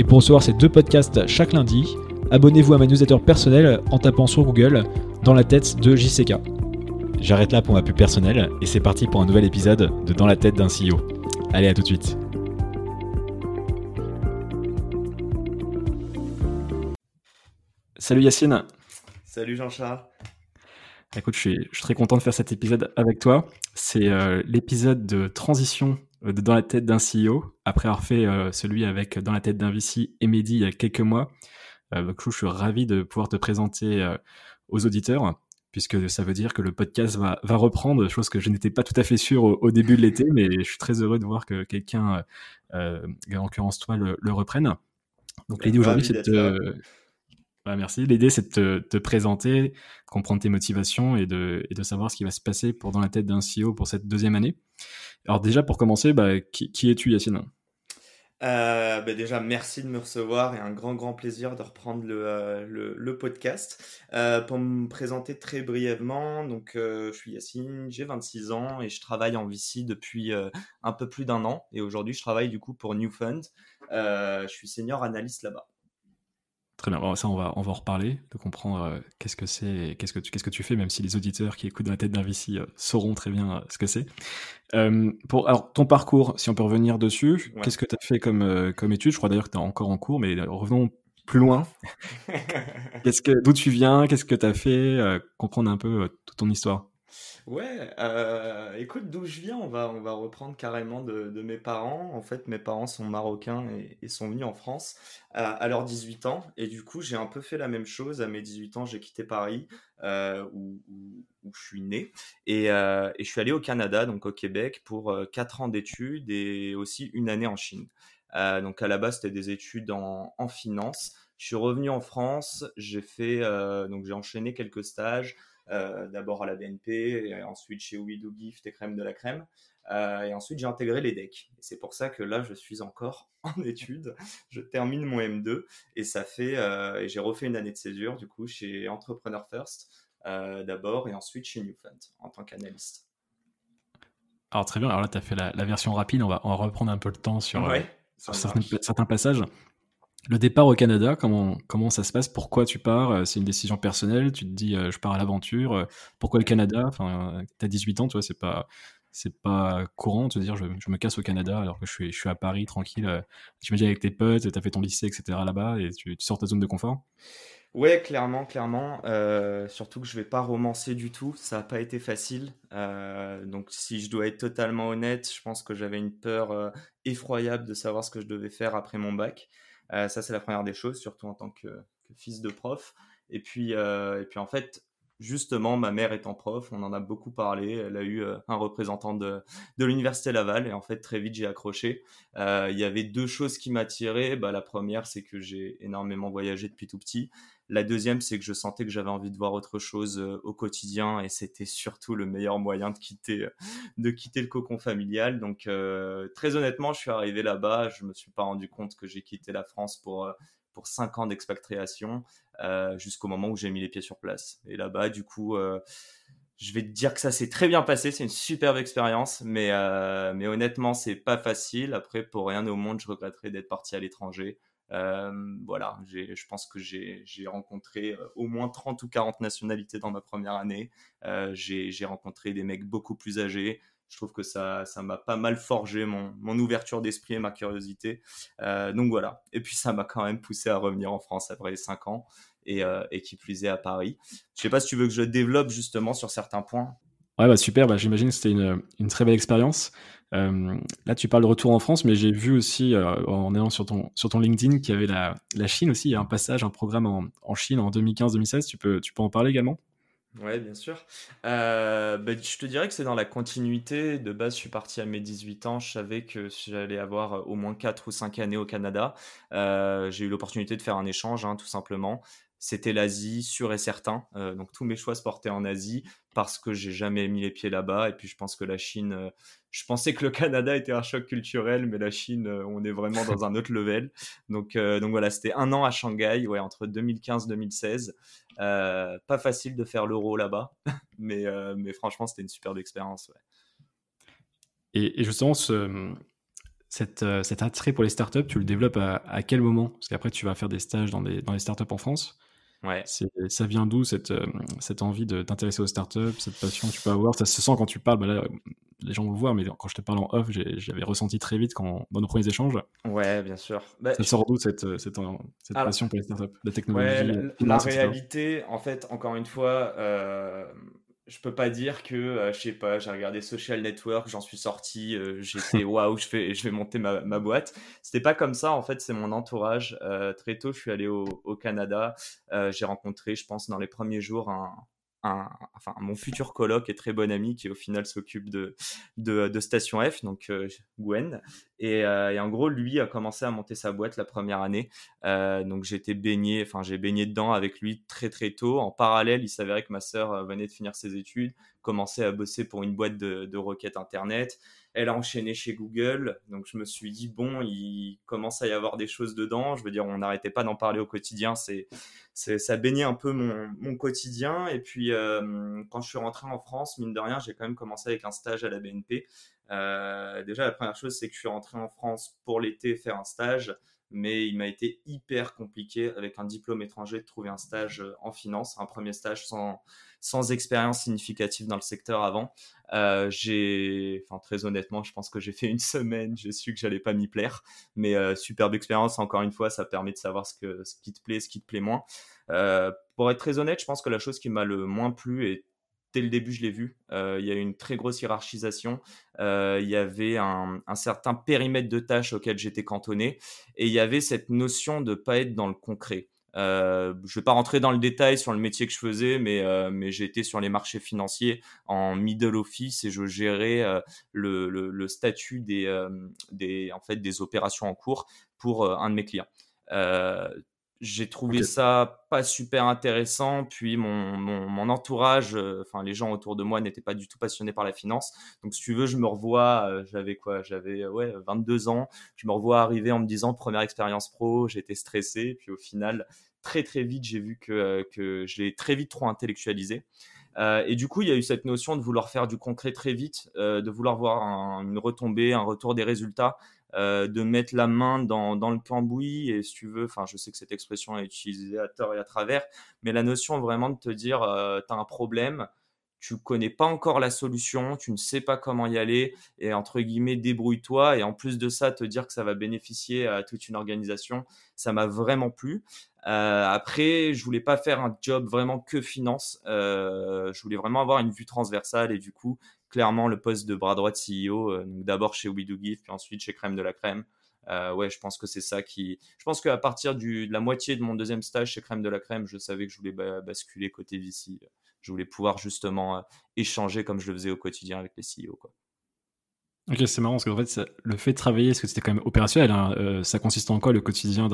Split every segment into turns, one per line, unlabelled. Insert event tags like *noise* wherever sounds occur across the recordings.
Et pour recevoir ces deux podcasts chaque lundi, abonnez-vous à ma newsletter personnelle en tapant sur Google Dans la tête de JCK. J'arrête là pour ma pub personnelle et c'est parti pour un nouvel épisode de Dans la tête d'un CEO. Allez, à tout de suite. Salut Yacine.
Salut Jean-Charles.
Écoute, je suis, très content de faire cet épisode avec toi. C'est euh, l'épisode de transition Dans la tête d'un CEO, après avoir fait euh, celui avec Dans la tête d'un VC et Mehdi il y a quelques mois. donc, je suis ravi de pouvoir te présenter aux auditeurs, puisque ça veut dire que le podcast va, va reprendre, chose que je n'étais pas tout à fait sûr au, début de l'été, mais je suis très heureux de voir que quelqu'un, en l'occurrence toi, le, le reprenne. Donc l'idée aujourd'hui, c'est de bah, merci. L'idée, c'est de te, présenter, comprendre tes motivations et de, et de, savoir ce qui va se passer pour dans la tête d'un CEO pour cette deuxième année. Alors déjà, pour commencer, bah, qui, es-tu, Yacine?
Euh, bah, déjà, merci de me recevoir et un grand, grand plaisir de reprendre le, euh, podcast. Euh, pour me présenter très brièvement, donc, je suis Yacine, j'ai 26 ans et je travaille en VC depuis un peu plus d'un an. Et aujourd'hui, je travaille du coup pour New Fund. je suis senior analyste là-bas.
Très bien, ça on va, on va en reparler, de comprendre euh, qu'est-ce que c'est, qu'est-ce que, tu, qu'est-ce que tu fais, même si les auditeurs qui écoutent dans la tête d'un VC euh, sauront très bien euh, ce que c'est. pour, alors, ton parcours, si on peut revenir dessus, qu'est-ce que tu as fait comme, comme étude? Je crois d'ailleurs que tu es encore en cours, mais revenons plus loin. *laughs* qu'est-ce que, d'où tu viens? Qu'est-ce que tu as fait Comprendre un peu toute ton histoire.
Ouais, euh, écoute, d'où je viens, on va, on va reprendre carrément de, mes parents. En fait, mes parents sont marocains et, sont venus en France à, à, leurs 18 ans. Et du coup, j'ai un peu fait la même chose. À mes 18 ans, j'ai quitté Paris, euh, où, je suis né. Et, euh, et, je suis allé au Canada, donc au Québec, pour 4 ans d'études et aussi une année en Chine. donc à la base, c'était des études en, en finance. Je suis revenu en France, j'ai fait, donc j'ai enchaîné quelques stages. Euh, d'abord à la BNP, et ensuite chez Ouidou Gift et Crème de la Crème. Euh, et ensuite, j'ai intégré les decks. Et c'est pour ça que là, je suis encore *laughs* en études. Je termine mon M2 et ça fait. Euh, et j'ai refait une année de césure, du coup, chez Entrepreneur First d'abord et ensuite chez Newfund en tant qu'analyste.
Alors, très bien. Alors là, tu as fait la, version rapide. On va, on va reprendre un peu le temps sur, sur certains, certains, passages. Le départ au Canada, comment, comment ça se passe? Pourquoi tu pars? Euh, C'est une décision personnelle Tu te dis, euh, je pars à l'aventure. Euh, pourquoi le Canada? Enfin, tu as 18 ans, tu c'est pas, c'est pas courant de te dire, je, me casse au Canada alors que je suis, je suis à Paris, tranquille. Tu me avec tes potes, tu as fait ton lycée, etc. là-bas et tu, tu sors ta zone de confort?
Ouais, clairement, clairement. surtout que je vais pas romancer du tout. Ça n'a pas été facile. donc, si je dois être totalement honnête, je pense que j'avais une peur effroyable de savoir ce que je devais faire après mon bac. Euh, ça, c'est la première des choses, surtout en tant que, fils de prof. Et puis, euh, et puis en fait, justement, ma mère étant prof, on en a beaucoup parlé. Elle a eu euh, un représentant de, de l'université Laval et en fait, très vite, j'ai accroché. il y avait deux choses qui m'attiraient. Bah, la première, c'est que j'ai énormément voyagé depuis tout petit. La deuxième, c'est que je sentais que j'avais envie de voir autre chose euh, au quotidien et c'était surtout le meilleur moyen de quitter, euh, le cocon familial. Donc, euh, très honnêtement, je suis arrivé là-bas, je me suis pas rendu compte que j'ai quitté la France pour, pour cinq ans d'expatriation jusqu'au moment où j'ai mis les pieds sur place. Et là-bas, du coup, je vais te dire que ça s'est très bien passé, c'est une superbe expérience, mais, mais honnêtement, c'est pas facile. Après, pour rien au monde, je regretterais d'être parti à l'étranger. Euh, voilà, je pense que j'ai rencontré euh, au moins 30 ou 40 nationalités dans ma première année. Euh, j'ai rencontré des mecs beaucoup plus âgés. Je trouve que ça ça m'a pas mal forgé mon, ouverture d'esprit et ma curiosité. donc voilà. Et puis ça m'a quand même poussé à revenir en France après les 5 ans et, et qui plus est à Paris. Je sais pas si tu veux que je développe justement sur certains points.
Ouais, bah super, bah, j'imagine que c'était une, très belle expérience. Euh, là, tu parles de retour en France, mais j'ai vu aussi, euh, en allant sur ton, LinkedIn, qu'il y avait la, Chine aussi. Il y a un passage, un programme en, Chine en 2015-2016. Tu peux, tu peux en parler également?
Ouais, bien sûr. Euh, bah, je te dirais que c'est dans la continuité. De base, je suis parti à mes 18 ans. Je savais que j'allais avoir au moins 4 ou 5 années au Canada. J'ai eu l'opportunité de faire un échange, hein, tout simplement. C'était l'Asie, sûr et certain. Euh, donc tous mes choix se portaient en Asie parce que j'ai jamais mis les pieds là-bas. Et puis je pense que la Chine, euh, je pensais que le *laughs* Canada était un choc culturel, mais la Chine, euh, on est vraiment dans un autre level. Donc, donc voilà, c'était un an à Shanghai, ouais, entre 2015 et 2016. pas facile de faire l'euro là-bas, *laughs* mais, mais franchement, c'était une superbe expérience.
Et, justement, ce, cet attrait pour les startups, tu le développes à, quel moment? Parce qu'après, tu vas faire des stages dans, dans les startups en France.
Ouais.
Ça vient d'où cette, euh, cette envie de t'intéresser aux startups, cette passion que tu peux avoir? Ça se sent quand tu parles, bah là, les gens vont le voir, mais quand je te parle en off, j'avais ressenti très vite quand, dans nos premiers échanges.
Ouais, bien sûr.
Bah, ça sort d'où cette, euh, cette, cette passion pour les startups, la technologie
ouais, La, réalité, en fait, encore une fois, euh, je peux pas dire que, euh, je sais pas, j'ai regardé Social Network, j'en suis sorti, euh, j'étais *laughs* waouh, je vais, je vais monter ma, ma boîte. C'était pas comme ça, en fait, c'est mon entourage. Euh, très tôt, je suis allé au, au Canada. j'ai rencontré, je pense, dans les premiers jours, un, enfin, mon futur coloc et très bon ami qui au final s'occupe de, de, Station F, donc euh, Gwen. Euh, et, en gros, lui a commencé à monter sa boîte la première année. Euh, donc j'étais baigné, enfin j'ai baigné dedans avec lui très très tôt. En parallèle, il s'avérait que ma sœur venait de finir ses études, commençait à bosser pour une boîte de, de requêtes internet elle a enchaîné chez Google. Donc je me suis dit, bon, il commence à y avoir des choses dedans. Je veux dire, on n'arrêtait pas d'en parler au quotidien. C'est, ça baignait un peu mon, quotidien. Et puis, euh, quand je suis rentré en France, mine de rien, j'ai quand même commencé avec un stage à la BNP. Euh, déjà, la première chose, c'est que je suis rentré en France pour l'été faire un stage mais il m'a été hyper compliqué avec un diplôme étranger de trouver un stage euh, en finance, un premier stage sans, sans expérience significative dans le secteur avant. Euh, j'ai, enfin très honnêtement, je pense que j'ai fait une semaine, j'ai su que j'allais pas m'y plaire, mais euh, superbe expérience. Encore une fois, ça permet de savoir ce qui te plaît, ce qui te plaît moins. Euh, pour être très honnête, je pense que la chose qui m'a le moins plu et dès le début, je l'ai vu. il y a eu une très grosse hiérarchisation. il y avait un, un, certain périmètre de tâches auquel j'étais cantonné. Et il y avait cette notion de pas être dans le concret. Euh, je ne vais pas rentrer dans le détail sur le métier que je faisais, mais, euh, mais j'ai été sur les marchés financiers en middle office et je gérais euh, le, le, statut des, des, en fait, des opérations en cours pour un de mes clients. j'ai trouvé ça pas super intéressant. Puis mon, mon, mon entourage, enfin les gens autour de moi n'étaient pas du tout passionnés par la finance. Donc si tu veux, je me revois, j'avais quoi? J'avais ouais 22 ans. Je me revois arriver en me disant première expérience pro, j'étais stressé. Puis au final, très très vite, j'ai vu que, euh, que je l'ai très vite trop intellectualisé. Euh, et du coup, il y a eu cette notion de vouloir faire du concret très vite, euh, de vouloir voir une retombée, un retour des résultats, de mettre la main dans, dans, le cambouis. Et si tu veux, enfin, je sais que cette expression est utilisée à tort et à travers, mais la notion vraiment de te dire, tu as un problème, tu connais pas encore la solution, tu ne sais pas comment y aller, et entre guillemets, débrouille-toi. Et en plus de ça, te dire que ça va bénéficier à toute une organisation, ça m'a vraiment plu. Euh, après, je voulais pas faire un job vraiment que finance. Euh, je voulais vraiment avoir une vue transversale et du coup, clairement, le poste de bras droit de CEO, euh, d'abord chez We Do puis ensuite chez Crème de la Crème. ouais, je pense que c'est ça qui. Je pense qu'à partir de la moitié de mon deuxième stage chez Crème de la Crème, je savais que je voulais basculer côté VC. Je voulais pouvoir justement échanger comme je le faisais au quotidien avec les CEO. Quoi.
Ok, c'est marrant parce qu'en fait, le fait de travailler, parce que c'était quand même opérationnel, hein, euh, ça consiste en quoi le quotidien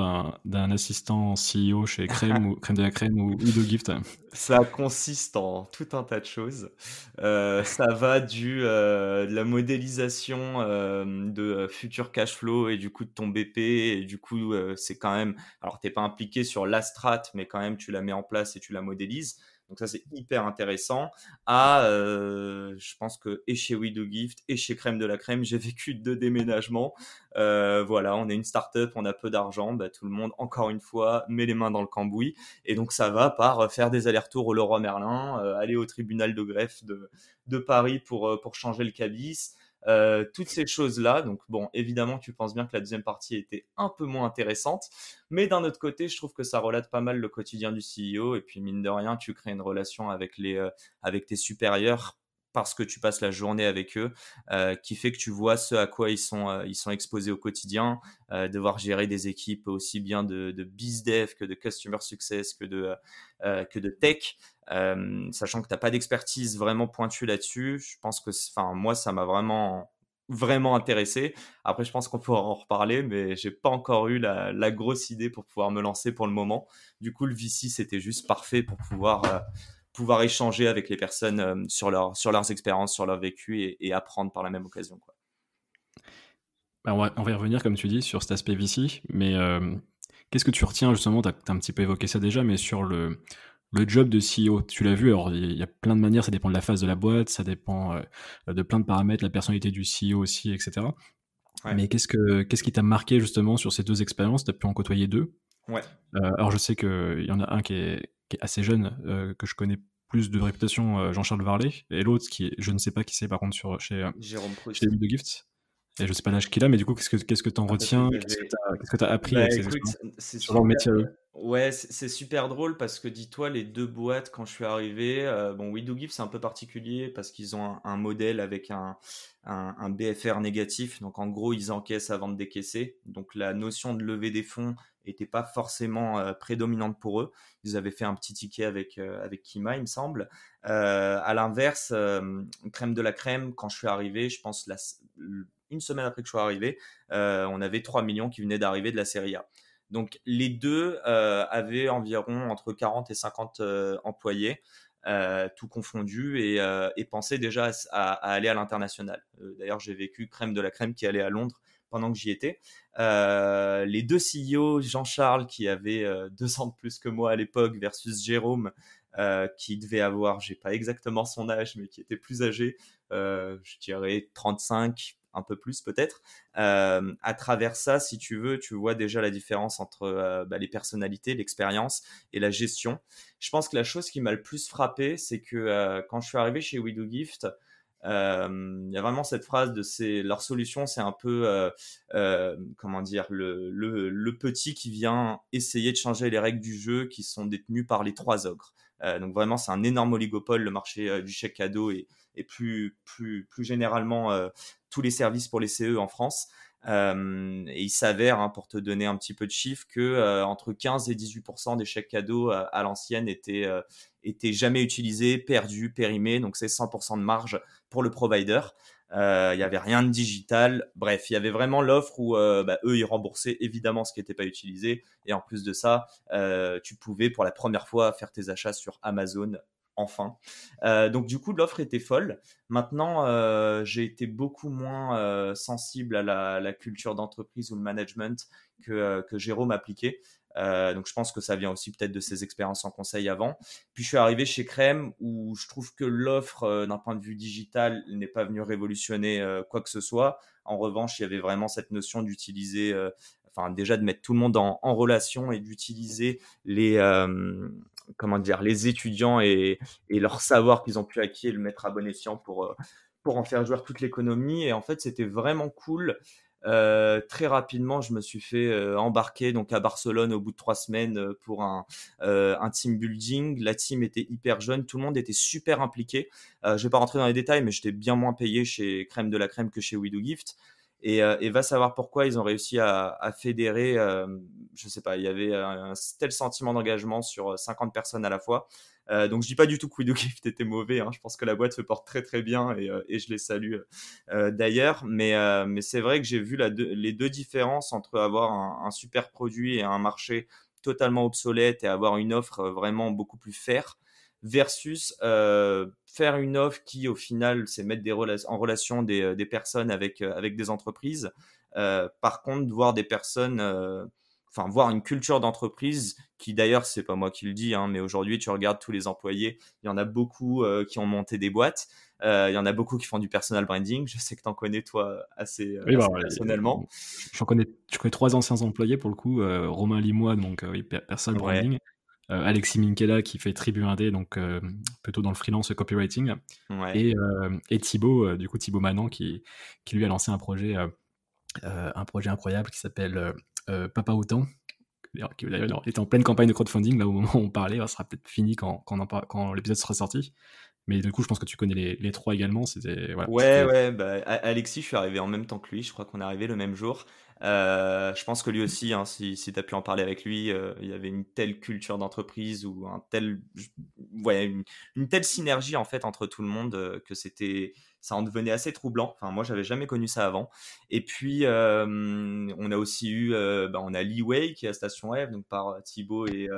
d'un assistant CEO chez Crème *laughs* ou Crème de la Crème ou Udo Gift?
Ça consiste en tout un tas de choses. Euh, ça va du euh, de la modélisation de futur cash flow et du coup de ton BP et du coup c'est quand même, alors t'es pas impliqué sur la strat, mais quand même tu la mets en place et tu la modélises. Donc ça, c'est hyper intéressant. À, euh, je pense que et chez We Do Gift et chez Crème de la Crème, j'ai *laughs* vécu deux déménagements. Euh, voilà, on est une start-up, on a peu d'argent. Bah, tout le monde, encore une fois, met les mains dans le cambouis. Et donc ça va par faire des allers-retours au Leroy Merlin, euh, aller au tribunal de greffe de, de Paris pour, pour changer le cabis. Euh, toutes ces choses-là. Donc bon, évidemment, tu penses bien que la deuxième partie était un peu moins intéressante, mais d'un autre côté, je trouve que ça relate pas mal le quotidien du CEO. Et puis mine de rien, tu crées une relation avec les, euh, avec tes supérieurs parce que tu passes la journée avec eux, euh, qui fait que tu vois ce à quoi ils sont, euh, ils sont exposés au quotidien, euh, devoir gérer des équipes aussi bien de, de dev que de customer success, que de, que de tech, sachant que tu n'as pas d'expertise vraiment pointue là-dessus. Je pense que, moi, ça m'a vraiment vraiment intéressé. Après, je pense qu'on pourra en reparler, mais j'ai pas encore eu la, la, grosse idée pour pouvoir me lancer pour le moment. Du coup, le VC, c'était juste parfait pour pouvoir pouvoir échanger avec les personnes euh, sur, leur, sur leurs expériences, sur leur vécu et, apprendre par la même occasion. Quoi.
Bah, on, va, on, va, y revenir, comme tu dis, sur cet aspect VC, mais euh, qu'est-ce que tu retiens justement? Tu as, un petit peu évoqué ça déjà, mais sur le, le job de CEO, tu l'as vu, alors il y a plein de manières, ça dépend de la phase de la boîte, ça dépend euh, de plein de paramètres, la personnalité du CEO aussi, etc. Mais qu'est-ce, que, qu'est-ce qui t'a marqué justement sur ces deux expériences? Tu as pu en côtoyer deux?
Ouais.
alors je sais qu'il y en a un qui est, qui est assez jeune, euh, que je connais plus de réputation, euh, Jean-Charles Varlet, et l'autre qui est, je ne sais pas qui c'est par contre sur, chez, euh, Jérôme chez Gift. Et je sais pas l'âge qu'il a, mais du coup, qu'est-ce que qu'est-ce que t'en retiens? Qu'est-ce que tu as, appris bah, avec ces sur leur métier
Ouais, c'est super drôle parce que dis-toi, les deux boîtes, quand je suis arrivé, bon, We Do Give, c'est un peu particulier parce qu'ils ont un, modèle avec un, un, un, BFR négatif. Donc, en gros, ils encaissent avant de décaisser. Donc, la notion de lever des fonds n'était pas forcément euh, prédominante pour eux. Ils avaient fait un petit ticket avec, euh, avec Kima, il me semble. Euh, à l'inverse, crème de la crème, quand je suis arrivé, je pense une semaine après que je suis arrivé, on avait 3 millions qui venaient d'arriver de la série A. Donc les deux avaient environ entre 40 et 50 employés. tout confondu et, et pensaient déjà à aller à l'international. D'ailleurs, j'ai vécu crème de la crème qui allait à Londres pendant que j'y étais. Euh, les deux CEO, Jean-Charles qui avait euh, *laughs* deux ans de plus que moi à l'époque versus Jérôme euh, qui devait avoir, j'ai pas exactement son âge, mais qui était plus âgé, je dirais 35, un peu plus peut-être. à travers ça, si tu veux, tu vois déjà la différence entre bah, les personnalités, l'expérience et la gestion. Je pense que la chose qui m'a le plus frappé, c'est que quand je suis arrivé chez We Gift, il y a vraiment cette phrase de leur solution, c'est un peu euh, euh, comment dire le, petit qui vient essayer de changer les règles du jeu qui sont détenues par les trois ogres. Euh, donc vraiment c'est un énorme oligopole le marché du chèque cadeau et, plus plus plus généralement tous les services pour les CE en France. Euh, et il s'avère, hein, pour te donner un petit peu de chiffres, que euh, entre 15 et 18% des chèques cadeaux euh, à l'ancienne étaient, étaient jamais utilisés, perdus, périmés. Donc c'est 100% de marge pour le provider. Il n'y avait rien de digital. Bref, il y avait vraiment l'offre où bah, eux, ils remboursaient évidemment ce qui n'était pas utilisé. Et en plus de ça, tu pouvais pour la première fois faire tes achats sur Amazon enfin. Euh, donc du coup, l'offre était folle. Maintenant, euh, j'ai été beaucoup moins euh, sensible à la, culture d'entreprise ou le management que, que Jérôme appliquait. Donc je pense que ça vient aussi peut-être de ses expériences en conseil avant. Puis je suis arrivé chez Crème où je trouve que l'offre d'un point de vue digital n'est pas venue révolutionner quoi que ce soit. En revanche, il y avait vraiment cette notion d'utiliser enfin déjà de mettre tout le monde en, relation et d'utiliser les comment dire, les étudiants et, leur savoir qu'ils ont pu acquis et le mettre à bon escient pour, euh, pour en faire jouer toute l'économie. Et en fait, c'était vraiment cool. Euh, très rapidement, je me suis fait euh, embarquer donc à Barcelone au bout de trois semaines pour un, team building. La team était hyper jeune, tout le monde était super impliqué. je vais pas rentrer dans les détails, mais j'étais bien moins payé chez Crème de la Crème que chez We Do Gift. Euh, et, va savoir pourquoi ils ont réussi à, fédérer, euh, je sais pas, il y avait un, tel sentiment d'engagement sur 50 personnes à la fois. Euh, donc je dis pas du tout que Gift était mauvais, hein. je pense que la boîte se porte très très bien et, je les salue d'ailleurs, mais, c'est vrai que j'ai vu les deux différences entre avoir un, super produit et un marché totalement obsolète et avoir une offre vraiment beaucoup plus faire versus euh, faire une offre qui au final c'est mettre des en relation des, euh, personnes avec, euh, avec des entreprises. par contre, voir des personnes, enfin voir une culture d'entreprise qui d'ailleurs c'est pas moi qui le dis, hein, mais aujourd'hui tu regardes tous les employés, il y en a beaucoup qui ont monté des boîtes. il y en a beaucoup qui font du personal branding. Je sais que tu en connais toi assez, bah, personnellement.
J'en connais, je connais trois anciens employés pour le coup, Romain Limois, donc oui, personal branding, euh, Alexis Minkela qui fait Tribu 1D, donc euh, plutôt dans le freelance copywriting, et, euh, et, Thibaut, du coup Thibaut Manon qui, qui lui a lancé un projet, un projet incroyable qui s'appelle Papa Autant, qui d'ailleurs était en pleine campagne de crowdfunding, là au moment où on parlait, ça sera peut-être fini quand, quand, quand l'épisode sera sorti. Mais du coup, je pense que tu connais les, les trois également. C'était
ouais, ouais. Bah, Alexis, je suis arrivé en même temps que lui. Je crois qu'on est arrivé le même jour. Euh, je pense que lui aussi, hein, si, si tu as pu en parler avec lui, euh, il y avait une telle culture d'entreprise ou un tel, ouais, une, telle synergie en fait entre tout le monde euh, que c'était, ça en devenait assez troublant. Enfin, moi, j'avais jamais connu ça avant. Et puis, on a aussi eu, bah, on a Leeway qui est à Station F, donc par Thibaut et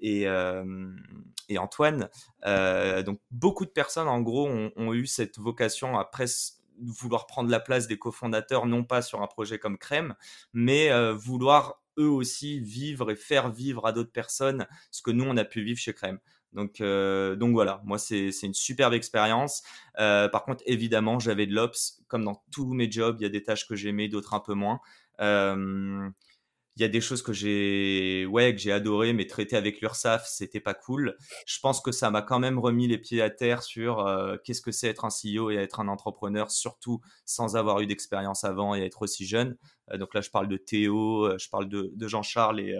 et, Antoine. donc, beaucoup de personnes, en gros, ont, ont eu cette vocation à presque vouloir prendre la place des cofondateurs, non pas sur un projet comme Crème, mais euh, vouloir eux aussi vivre et faire vivre à d'autres personnes ce que nous, on a pu vivre chez Crème. Donc, euh, voilà, moi, c'est une superbe expérience. Euh, par contre, évidemment, j'avais de l'ops. Comme dans tous mes jobs, il y a des tâches que j'aimais, d'autres un peu moins il y a des choses que j'ai ouais que j'ai adoré mais traiter avec l'URSAF c'était pas cool. Je pense que ça m'a quand même remis les pieds à terre sur euh, qu'est-ce que c'est être un CEO et être un entrepreneur surtout sans avoir eu d'expérience avant et être aussi jeune. Euh, donc là je parle de Théo euh, je parle de, Jean-Charles et,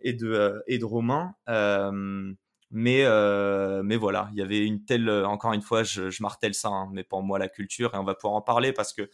et de et de Romain. Mais, mais voilà, il y avait une telle, encore une fois, je, je martèle ça, hein, mais pour moi la culture, et on va pouvoir en parler parce que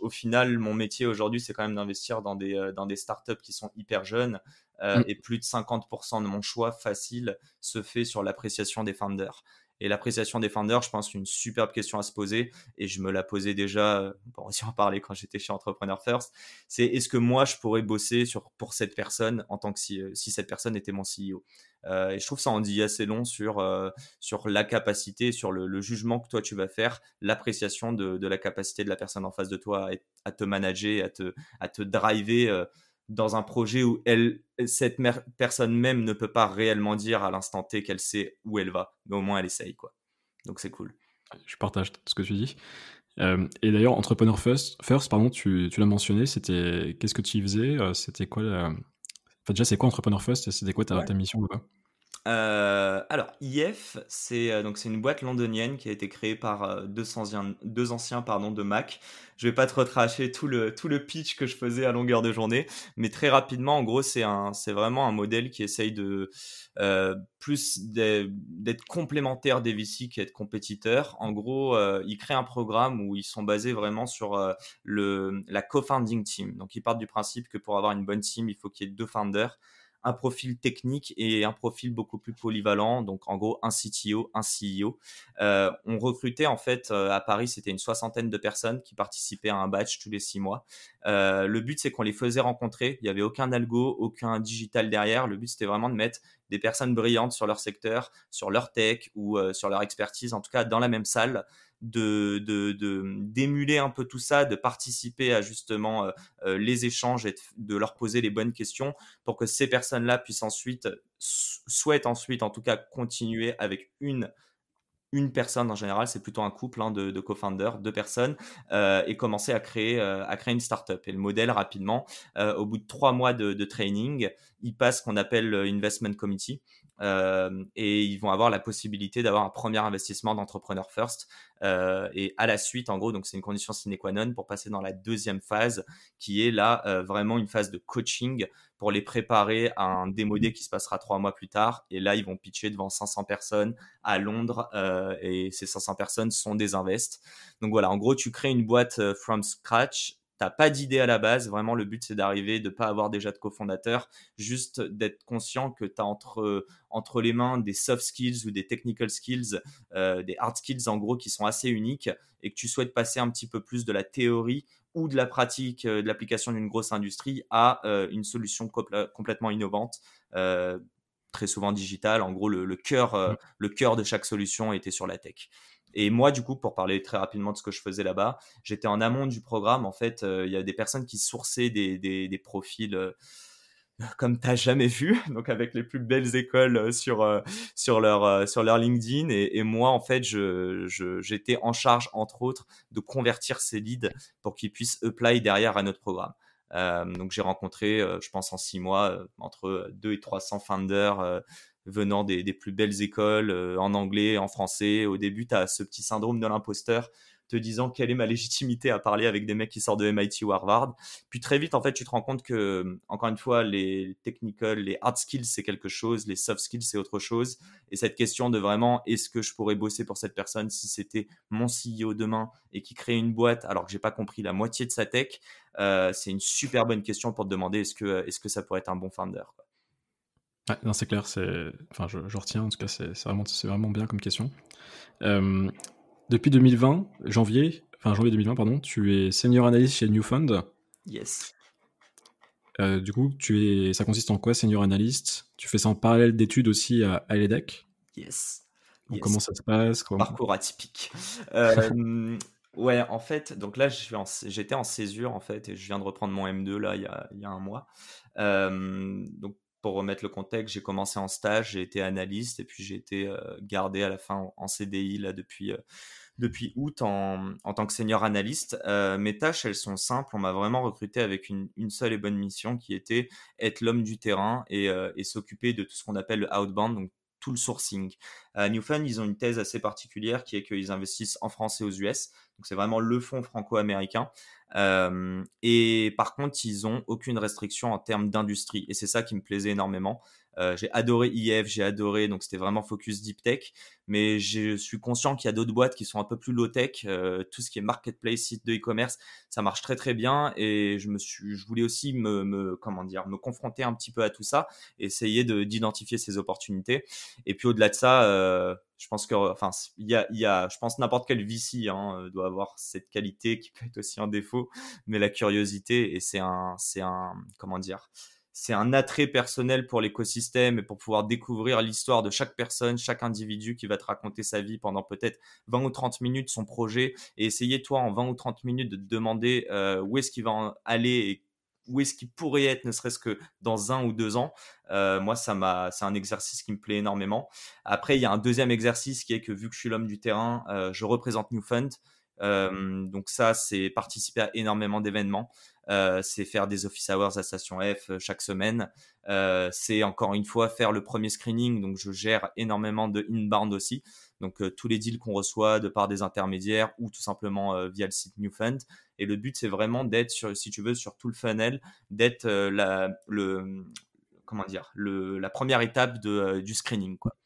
au final, mon métier aujourd'hui, c'est quand même d'investir dans des, euh, dans des startups qui sont hyper jeunes, mmh. et plus de 50% de mon choix facile se fait sur l'appréciation des founders. Et l'appréciation des founders, je pense, une superbe question à se poser, et je me la posais déjà, pour aussi en parler quand j'étais chez Entrepreneur First, c'est est-ce que moi, je pourrais bosser sur, pour cette personne en tant que si, si cette personne était mon CEO euh, et je trouve ça en dit assez long sur, euh, sur la capacité, sur le, jugement que toi tu vas faire, l'appréciation de, de, la capacité de la personne en face de toi à, te manager, à te, à te driver euh, dans un projet où elle, cette personne même ne peut pas réellement dire à l'instant T qu'elle sait où elle va, mais au moins elle essaye. quoi. Donc c'est cool.
Je partage ce que tu dis. et d'ailleurs, Entrepreneur First, First pardon, tu, tu l'as mentionné, c'était qu'est-ce que tu y faisais C'était quoi la, Enfin, déjà, c'est quoi Entrepreneur First C'était quoi ta, ta mission là-bas?
Euh, alors, IF, c'est euh, donc une boîte londonienne qui a été créée par euh, deux anciens, deux anciens pardon, de Mac. Je vais pas te retracher tout le, tout le pitch que je faisais à longueur de journée, mais très rapidement, en gros, c'est vraiment un modèle qui essaye de plus d'être complémentaire des VC qu'être compétiteur. En gros, ils créent un programme où ils sont basés vraiment sur le, la co-founding team. Donc, ils partent du principe que pour avoir une bonne team, il faut qu'il y ait deux founders un profil technique et un profil beaucoup plus polyvalent. Donc en gros un CTO, un CEO. Euh, on recrutait en fait euh, à Paris, c'était une soixantaine de personnes qui participaient à un batch tous les six mois. Euh, le but c'est qu'on les faisait rencontrer. Il n'y avait aucun algo, aucun digital derrière. Le but c'était vraiment de mettre des personnes brillantes sur leur secteur, sur leur tech ou sur leur expertise, en tout cas dans la même salle de d'émuler un peu tout ça, de participer à justement euh, euh, les échanges et de leur poser les bonnes questions pour que ces personnes-là puissent ensuite, souhaitent ensuite en tout cas continuer avec une une personne en général, c'est plutôt un couple hein, de, de co-founders, deux personnes, euh, et commencer à créer, euh, à créer une startup. Et le modèle rapidement, euh, au bout de trois mois de, de training, il passe ce qu'on appelle investment committee, euh, et ils vont avoir la possibilité d'avoir un premier investissement d'entrepreneur first. Euh, et à la suite, en gros, donc c'est une condition sine qua non pour passer dans la deuxième phase, qui est là euh, vraiment une phase de coaching pour les préparer à un démodé qui se passera trois mois plus tard. Et là, ils vont pitcher devant 500 personnes à Londres, et ces 500 personnes sont des invests. Donc voilà, en gros, tu crées une boîte from scratch pas d'idée à la base. Vraiment, le but, c'est d'arriver, de pas avoir déjà de cofondateur, juste d'être conscient que tu as entre, entre les mains des soft skills ou des technical skills, euh, des hard skills en gros, qui sont assez uniques et que tu souhaites passer un petit peu plus de la théorie ou de la pratique, euh, de l'application d'une grosse industrie à euh, une solution complètement innovante. très souvent digitale. En gros, le, le cœur, mmh. le cœur de chaque solution était sur la tech. Et moi, du coup, pour parler très rapidement de ce que je faisais là-bas, j'étais en amont du programme. En fait, euh, il y a des personnes qui sourçaient des, des, profils euh, *laughs* comme tu n'as jamais vu, *laughs* donc avec les plus belles écoles euh, sur, sur, leur, sur leur LinkedIn. Et, moi, en fait, je, j'étais en charge, entre autres, de convertir ces leads pour qu'ils puissent apply derrière à notre programme. Donc j'ai rencontré, je pense en six mois, entre 2 et 300 founders venant des, plus belles écoles, euh, en anglais, en français. Au début, tu as ce petit syndrome de l'imposteur. te disant quelle est ma légitimité à parler avec des mecs qui sortent de MIT ou Harvard. Puis très vite, en fait, tu te rends compte que, encore une fois, les technical, les hard skills, c'est quelque chose, les soft skills, c'est autre chose. Et cette question de vraiment, est-ce que je pourrais bosser pour cette personne si c'était mon CEO demain et qui crée une boîte alors que j'ai pas compris la moitié de sa tech, euh, c'est une super bonne question pour te demander est-ce que, est-ce que ça pourrait être un bon founder.
Non, c'est clair, c'est, enfin, je, retiens, en tout cas, c'est, vraiment, c'est vraiment bien comme question. Euh, depuis 2020, janvier, enfin janvier 2020, pardon, tu es senior analyst chez Newfund.
Yes.
Euh, du coup, tu es, ça consiste en quoi, senior analyst? Tu fais ça en parallèle d'études aussi à, à l'EDEC?
Yes.
Comment ça se passe?
Parcours atypique. Euh, *laughs* ouais, en fait, donc là, j'étais en, en, césure en fait, et je viens de reprendre mon M2 là il y a, il y a un mois. Euh, donc pour remettre le contexte, j'ai commencé en stage, j'ai été analyste et puis j'ai été euh, gardé à la fin en, CDI là depuis depuis août en, en, tant que senior analyste. Euh, mes tâches, elles sont simples. On m'a vraiment recruté avec une, une, seule et bonne mission qui était être l'homme du terrain et, euh, et s'occuper de tout ce qu'on appelle le outbound, donc tout le sourcing. À Newfund, ils ont une thèse assez particulière qui est qu'ils investissent en France et aux US. Donc c'est vraiment le fonds franco-américain. Et par contre, ils ont aucune restriction en termes d'industrie. Et c'est ça qui me plaisait énormément. Euh, j'ai adoré IF, j'ai adoré, donc c'était vraiment focus deep tech. Mais je suis conscient qu'il y a d'autres boîtes qui sont un peu plus low tech. Euh, tout ce qui est marketplace, site de e-commerce, ça marche très très bien. Et je me suis, je voulais aussi me, me comment dire, me confronter un petit peu à tout ça, essayer de d'identifier ces opportunités. Et puis au-delà de ça, euh, je pense que, enfin, il y a, y a, je pense n'importe quel VC hein, doit avoir cette qualité qui peut être aussi un défaut, mais la curiosité et c'est un, c'est un, comment dire c'est un attrait personnel pour l'écosystème et pour pouvoir découvrir l'histoire de chaque personne, chaque individu qui va te raconter sa vie pendant peut-être 20 ou 30 minutes, son projet, et essayer toi en 20 ou 30 minutes de te demander euh, où est-ce qu'il va aller et où est-ce qu'il pourrait être, ne serait-ce que dans un ou deux ans. Euh, moi, ça m'a, c'est un exercice qui me plaît énormément. Après, il y a un deuxième exercice qui est que vu que je suis l'homme du terrain, euh, je représente Newfund. Donc ça, c'est participer à énormément d'événements. Euh, c'est faire des office hours à Station F euh, chaque semaine. Euh, c'est encore une fois faire le premier screening. Donc, je gère énormément de inbound aussi. Donc, tous les deals qu'on reçoit de part des intermédiaires ou tout simplement via le site Newfund. Et le but, c'est vraiment d'être, si tu veux, sur tout le funnel, d'être la, le, comment dire, le, la première étape du screening, quoi.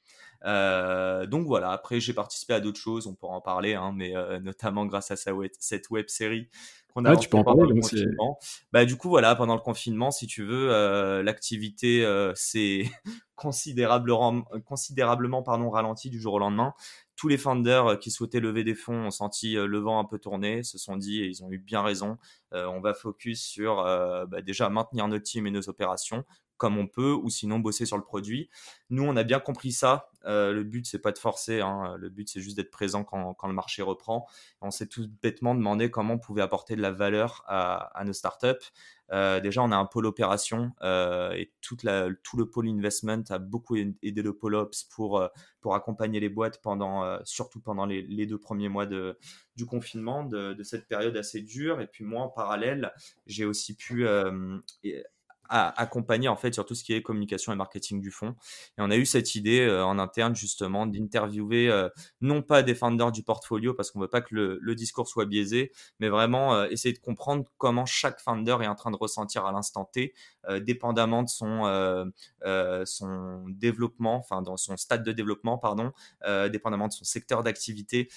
Donc voilà, après j'ai participé à d'autres choses, on pourra en parler, hein, mais notamment grâce à cette web série
tu peux en parler. Le
confinement. Bah, du coup, voilà, pendant le confinement, si tu veux, euh, l'activité euh, s'est *laughs* considérablement, considérablement pardon, ralentie du jour au lendemain. Tous les founders euh, qui souhaitaient lever des fonds ont senti le vent un peu tourner, se sont dit, et ils ont eu bien raison, on va focus sur bah, déjà maintenir notre team et nos opérations, comme on peut, ou sinon bosser sur le produit. Nous, on a bien compris ça. Euh, le but, c'est pas de forcer. Hein. Le but, c'est juste d'être présent quand, quand, le marché reprend. On s'est tout bêtement demandé comment on pouvait apporter de la valeur à, nos startups. Euh, déjà, on a un pôle opération euh, et tout le pôle investment a beaucoup aidé le pôle ops pour, pour accompagner les boîtes pendant, surtout pendant les, deux premiers mois de, du confinement, de, cette période assez dure. Et puis moi, en parallèle, j'ai aussi pu à accompagner en fait sur tout ce qui est communication et marketing du fond. Et on a eu cette idée euh, en interne justement d'interviewer euh, non pas des founders du portfolio parce qu'on veut pas que le, discours soit biaisé, mais vraiment euh, essayer de comprendre comment chaque founder est en train de ressentir à l'instant T, dépendamment de son développement, enfin dans son stade de développement pardon, dépendamment de son secteur d'activité,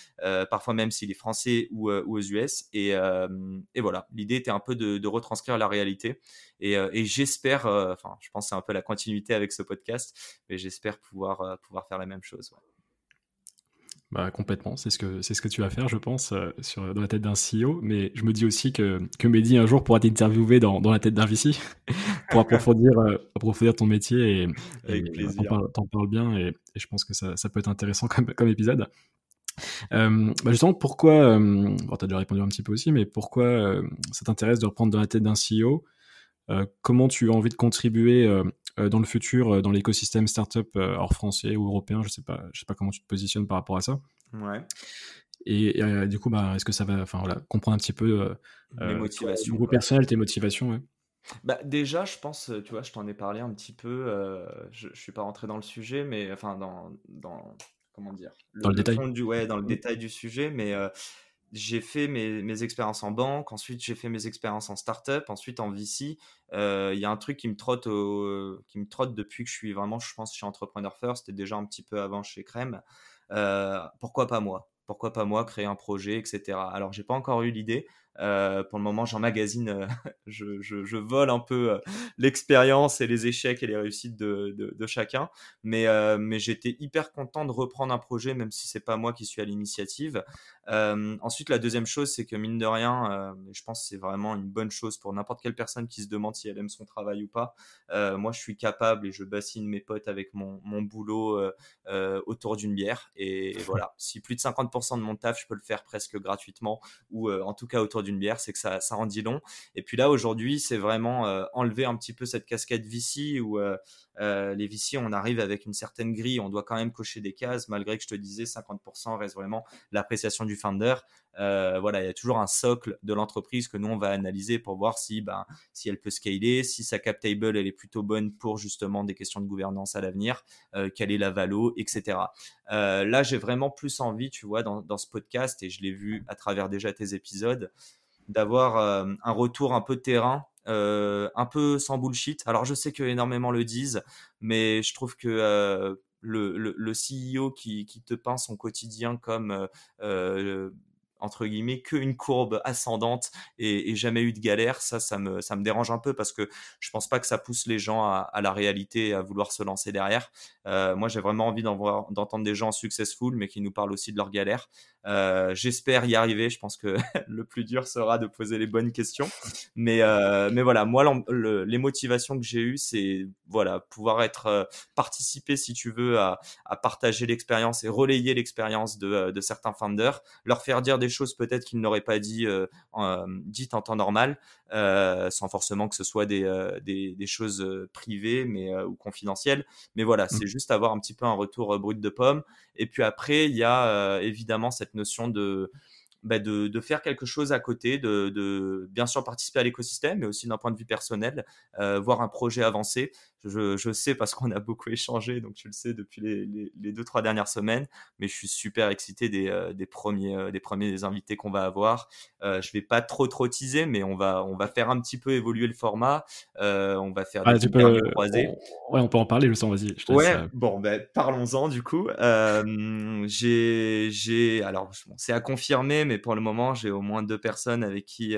parfois même s'il est français ou, aux US. Et, et voilà, l'idée était un peu de, de retranscrire la réalité. Et, et j'espère, euh, enfin, je pense que c'est un peu la continuité avec ce podcast, mais j'espère pouvoir, euh, pouvoir faire la même chose.
Bah, complètement, c'est ce que c'est ce que tu vas faire, je pense, euh, sur, dans la tête d'un CEO. Mais je me dis aussi que, que Mehdi un jour pourra t'interviewer dans, dans la tête d'un VC *laughs* pour approfondir, approfondir ton métier et. T'en parles, bien et, je pense que ça, ça peut être intéressant comme, comme épisode. Euh, bah justement, pourquoi, bon, tu as déjà répondu un petit peu aussi, mais pourquoi ça t'intéresse de reprendre dans la tête d'un CEO comment tu as envie de contribuer euh, euh, dans le futur dans l'écosystème startup hors français ou européen Je sais pas, je sais pas comment tu te positionnes par rapport à ça.
Ouais.
Et, du coup, bah, est-ce que ça va, enfin voilà, comprendre un petit peu
les motivations,
niveau personnel, tes motivations, ouais.
Bah, déjà, je pense, tu vois, je t'en ai parlé un petit peu. je, je suis pas rentré dans le sujet, mais enfin dans, dans comment dire,
dans le détail
du, ouais, dans le détail du sujet, mais j'ai fait mes, expériences en banque, ensuite j'ai fait mes expériences en start-up, ensuite en VC. Il y a un truc qui me trotte, qui me trotte depuis que je suis vraiment, je pense, chez Entrepreneur First, c'était déjà un petit peu avant chez Crème. pourquoi pas moi? Pourquoi pas moi créer un projet, etc. Alors j'ai pas encore eu l'idée. Euh, pour le moment, j'emmagasine, euh, *laughs* je, je, vole un peu euh, l'expérience et les échecs et les réussites de, de, chacun. Mais, mais j'étais hyper content de reprendre un projet, même si c'est pas moi qui suis à l'initiative. ensuite, la deuxième chose, c'est que mine de rien, je pense que c'est vraiment une bonne chose pour n'importe quelle personne qui se demande si elle aime son travail ou pas. moi, je suis capable et je bassine mes potes avec mon, mon boulot autour d'une bière. Et, et voilà, si plus de 50% de mon taf, je peux le faire presque gratuitement ou en tout cas autour d'une bière, c'est que ça, ça rendit long. Et puis là, aujourd'hui, c'est vraiment euh, enlever un petit peu cette casquette VC où euh, euh, les VC, on arrive avec une certaine grille, on doit quand même cocher des cases, malgré que je te disais 50% reste vraiment l'appréciation du founder. voilà, il y a toujours un socle de l'entreprise que nous on va analyser pour voir si, ben, si elle peut scaler, si sa cap table elle est plutôt bonne pour justement des questions de gouvernance à l'avenir, quelle est la valo, etc. là, j'ai vraiment plus envie, tu vois, dans ce podcast et je l'ai vu à travers déjà tes épisodes, d'avoir euh, un retour un peu de terrain, euh, un peu sans bullshit. Alors je sais que énormément le disent, mais je trouve que euh, le, le, le, CEO qui, qui, te peint son quotidien comme entre guillemets qu'une courbe ascendante et, jamais eu de galère, ça, ça me, ça me dérange un peu parce que je pense pas que ça pousse les gens à, la réalité, à vouloir se lancer derrière. Euh, moi, j'ai vraiment envie d'entendre des gens successful, mais qui nous parlent aussi de leurs galères. Euh, j'espère y arriver. Je pense que *laughs* le plus dur sera de poser les bonnes questions. Mais, euh, mais voilà, moi, les motivations que j'ai eues, c'est voilà, pouvoir être participer, si tu veux, à, partager l'expérience et relayer l'expérience de, de certains founders, leur faire dire des choses peut-être qu'il n'aurait pas dit, euh, en, dites en temps normal, euh, sans forcément que ce soit des, euh, des, des choses privées mais, ou confidentielles. Mais voilà, mmh. c'est juste avoir un petit peu un retour brut de pomme. Et puis après, il y a évidemment cette notion de bah, de, de, faire quelque chose à côté, de, de bien sûr participer à l'écosystème, mais aussi d'un point de vue personnel, euh, voir un projet avancer. Je, je sais parce qu'on a beaucoup échangé, donc tu le sais depuis les, les, les, deux trois dernières semaines, mais je suis super excité des, euh, des premiers euh, des premiers invités qu'on va avoir. Euh, je vais pas trop trop teaser, mais on va on va faire un petit peu évoluer le format. Euh, on va faire ah, des interviews croisées.
ouais, on peut en parler, le sang. Vas-y.
Ouais. Bon, ben parlons-en du coup. j'ai j'ai alors c'est à confirmer mais pour le moment, j'ai au moins deux personnes avec qui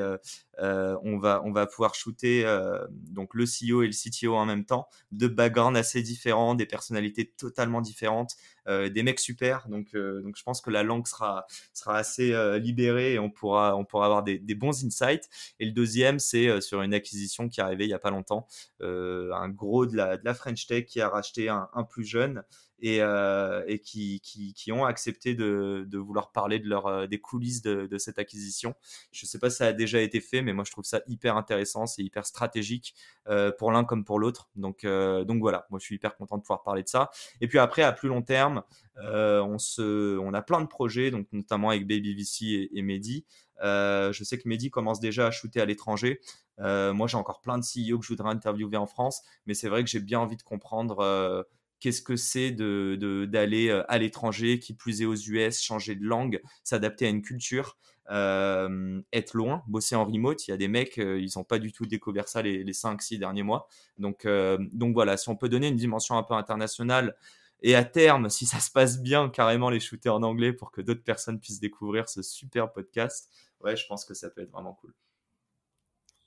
euh, on, va, on va pouvoir shooter euh, donc le CEO et le CTO en même temps, deux backgrounds assez différents, des personnalités totalement différentes, des mecs super. Donc, donc je pense que la langue sera, sera assez libérée et on pourra, on pourra avoir des, bons insights. Et le deuxième, c'est sur une acquisition qui est arrivée il n'y a pas longtemps, un gros de la, de la French Tech qui a racheté un, plus jeune et, euh, et qui, qui, ont accepté de, de, vouloir parler de leur, euh, des coulisses de, cette acquisition. Je ne sais pas si ça a déjà été fait, mais moi je trouve ça hyper intéressant, c'est hyper stratégique euh, pour l'un comme pour l'autre. Donc, euh, donc voilà, moi je suis hyper content de pouvoir parler de ça. Et puis après, à plus long terme, euh, on, a plein de projets, donc notamment avec Baby et, et Mehdi. Euh, je sais que Mehdi commence déjà à shooter à l'étranger. Euh, moi, j'ai encore plein de CEO que je voudrais interviewer en France, mais c'est vrai que j'ai bien envie de comprendre qu'est-ce que c'est d'aller à l'étranger, qui plus est aux US, changer de langue, s'adapter à une culture, être loin, bosser en remote. Il y a des mecs, ils n'ont pas du tout découvert ça les, les 5-6 derniers mois. Donc, donc voilà, si on peut donner une dimension un peu internationale, et à terme, si ça se passe bien, carrément les shooter en anglais pour que d'autres personnes puissent découvrir ce super podcast, ouais, je pense que ça peut être vraiment cool.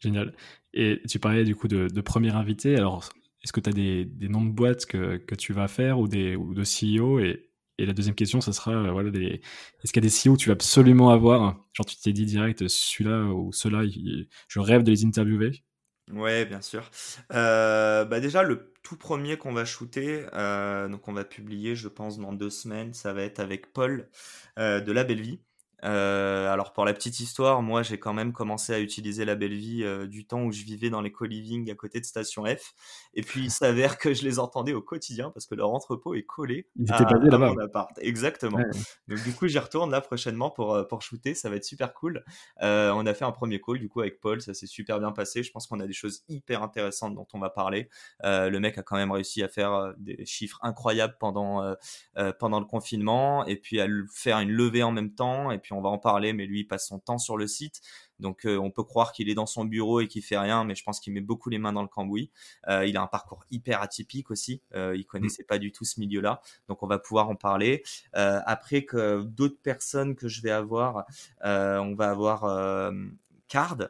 Génial. Et tu parlais du coup de, premier invité. Alors, est-ce que tu as des, noms de boîtes que, que, tu vas faire ou, des, ou de CEO et, et la deuxième question, ce sera, euh, voilà, des... est-ce qu'il y a des CEO que tu vas absolument avoir? Genre, tu t'es dit direct, celui-là ou ceux-là, je rêve de les interviewer
Ouais, bien sûr. Euh, bah déjà, le tout premier qu'on va shooter, euh, donc on va publier, je pense, dans deux semaines, ça va être avec Paul euh, de La Belle Vie. Euh, alors pour la petite histoire, moi j'ai quand même commencé à utiliser la belle vie euh, du temps où je vivais dans les co-living à côté de Station F. Et puis il s'avère que je les entendais au quotidien parce que leur entrepôt est collé
Ils à, là-bas.
mon appart. Exactement. Donc du coup j'y retourne là prochainement pour, euh, pour shooter, ça va être super cool. Euh, on a fait un premier call du coup avec Paul, ça s'est super bien passé. Je pense qu'on a des choses hyper intéressantes dont on va parler. Le mec a quand même réussi à faire des chiffres incroyables pendant, pendant le confinement et puis à faire une levée en même temps et puis on va en parler, mais lui, il passe son temps sur le site. Donc, on peut croire qu'il est dans son bureau et qu'il fait rien, mais je pense qu'il met beaucoup les mains dans le cambouis. il a un parcours hyper atypique aussi. il mmh. connaissait pas du tout ce milieu-là. Donc, on va pouvoir en parler. après, que d'autres personnes que je vais avoir, on va avoir Card,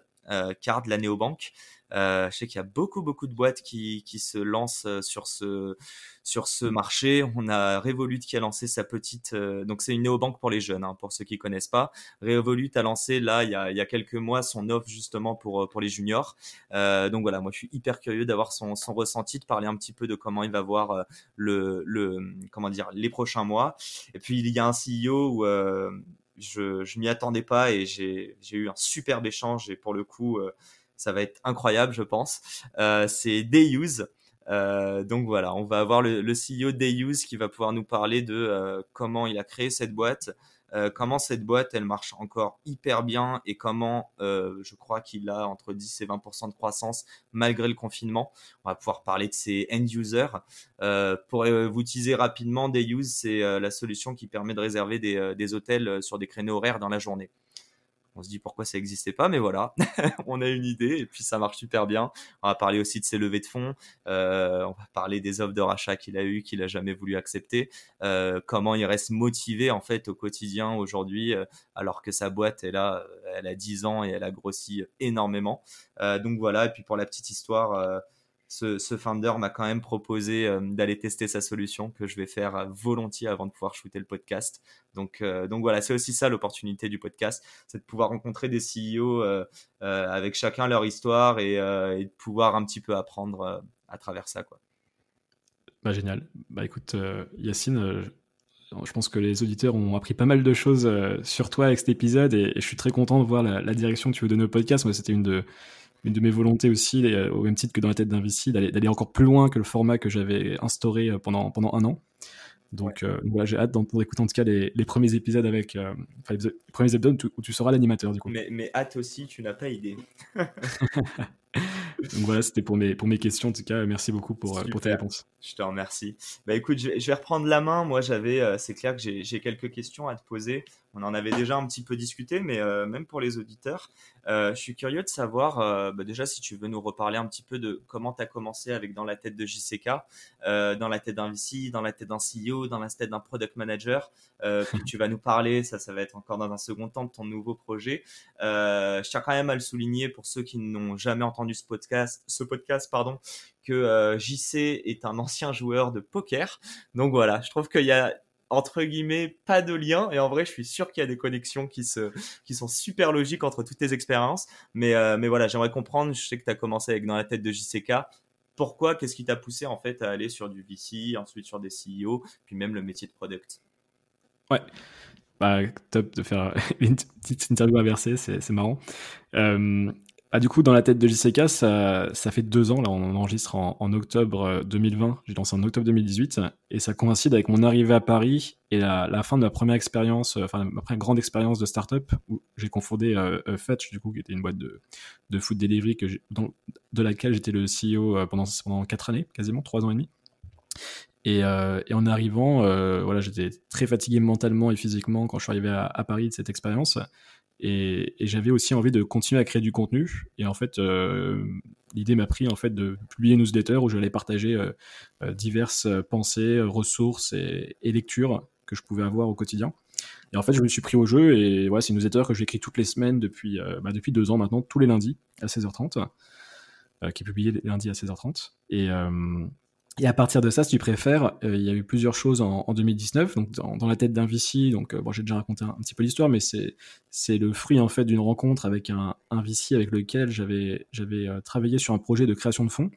Card, la néobanque. Euh, je sais qu'il y a beaucoup beaucoup de boîtes qui, qui se lancent euh, sur ce sur ce marché. On a Revolut qui a lancé sa petite, euh, donc c'est une néobanque pour les jeunes, hein, pour ceux qui connaissent pas. Revolut a lancé là il y a, il y a quelques mois son offre justement pour pour les juniors. Donc voilà, moi je suis hyper curieux d'avoir son, son ressenti, de parler un petit peu de comment il va voir le le comment dire les prochains mois. Et puis il y a un CEO où je, je m'y attendais pas et j'ai eu un superbe échange et pour le coup, ça va être incroyable, je pense. Euh, c'est Dayuse. Euh, donc voilà, on va avoir le, le CEO Dayuse qui va pouvoir nous parler de euh, comment il a créé cette boîte, euh, comment cette boîte elle marche encore hyper bien et comment euh, je crois qu'il a entre 10 et 20% de croissance malgré le confinement. On va pouvoir parler de ses end users. Euh, pour vous teaser rapidement, Dayuse c'est la solution qui permet de réserver des, des hôtels sur des créneaux horaires dans la journée on se dit pourquoi ça n'existait pas, mais voilà, *laughs* on a une idée et puis ça marche super bien. On va parler aussi de ses levées de fonds, euh, on va parler des offres de rachat qu'il a eues, qu'il a jamais voulu accepter, euh, comment il reste motivé en fait au quotidien aujourd'hui, euh, alors que sa boîte elle a, elle a 10 ans et elle a grossi énormément. donc voilà, et puis pour la petite histoire ce, ce founder m'a quand même proposé euh, d'aller tester sa solution que je vais faire euh, volontiers avant de pouvoir shooter le podcast. Donc, euh, donc voilà, c'est aussi ça l'opportunité du podcast, c'est de pouvoir rencontrer des CEO avec chacun leur histoire et, de pouvoir un petit peu apprendre à travers ça.
Bah, génial. Bah écoute, Yacine, je pense que les auditeurs ont appris pas mal de choses sur toi avec cet épisode et, je suis très content de voir la, la, direction que tu veux donner au podcast. Moi, c'était une de, une de mes volontés aussi, euh, au même titre que dans la tête VC, d'aller encore plus loin que le format que j'avais instauré euh, pendant, pendant un an. Donc euh, voilà, j'ai hâte d'écouter en tout cas les, les premiers épisodes avec, enfin, les, premiers épisodes où tu, seras l'animateur du coup.
Mais, mais hâte aussi, tu n'as pas idée. *laughs*
Donc voilà, c'était pour mes, pour mes questions. En tout cas, merci beaucoup pour, pour tes réponses.
Je te remercie. Bah écoute, je vais, reprendre la main. Moi, j'avais, c'est clair que j'ai quelques questions à te poser. On en avait déjà un petit peu discuté, mais même pour les auditeurs, euh, je suis curieux de savoir, euh, bah déjà, si tu veux nous reparler un petit peu de comment tu as commencé avec Dans la tête de JCK, euh, dans la tête d'un VC, dans la tête d'un CEO, dans la tête d'un product manager. puis tu vas nous parler, ça, ça va être encore dans un second temps, de ton nouveau projet. je tiens quand même à le souligner pour ceux qui n'ont jamais entendu ce podcast, ce podcast pardon, que JC est un ancien joueur de poker. Donc voilà, je trouve qu'il y a entre guillemets pas de lien. Et en vrai je suis sûr qu'il y a des connexions qui se qui sont super logiques entre toutes tes expériences. Mais euh, mais voilà j'aimerais comprendre. Je sais que tu as commencé avec dans la tête de JCK pourquoi? Qu'est-ce qui t'a poussé en fait à aller sur du VC ensuite sur des CEO puis même le métier de product?
Ouais. Bah, top de faire *laughs* une petite interview inversée, c'est marrant. Euh, ah, du coup, dans la tête de JCK, ça, ça fait deux ans, là, on enregistre en, octobre 2020, euh, j'ai lancé en octobre 2018, et ça coïncide avec mon arrivée à Paris et la, fin de ma première expérience, euh, enfin, ma première grande expérience de startup, où j'ai confondé euh, Fetch, du coup, qui était une boîte de, food delivery que de laquelle j'étais le CEO pendant, quatre années, quasiment, trois ans et demi. Et, en arrivant, voilà, j'étais très fatigué mentalement et physiquement quand je suis arrivé à Paris de cette expérience. Et, j'avais aussi envie de continuer à créer du contenu. Et en fait, euh, l'idée m'a pris en fait de publier une newsletter où j'allais partager euh, euh, diverses pensées, ressources et, lectures que je pouvais avoir au quotidien. Et en fait, je me suis pris au jeu et voilà, c'est une newsletter que j'écris toutes les semaines depuis, bah, depuis deux ans maintenant, tous les lundis à 16h30, qui est publiée les lundis à 16h30. Et, et à partir de ça, si tu préfères, euh, il y a eu plusieurs choses en, 2019. Donc dans, la tête d'un VC, donc euh, bon, j'ai déjà raconté un, petit peu l'histoire, mais c'est le fruit en fait d'une rencontre avec un, un VC avec lequel j'avais j'avais euh, travaillé sur un projet de création de fonds.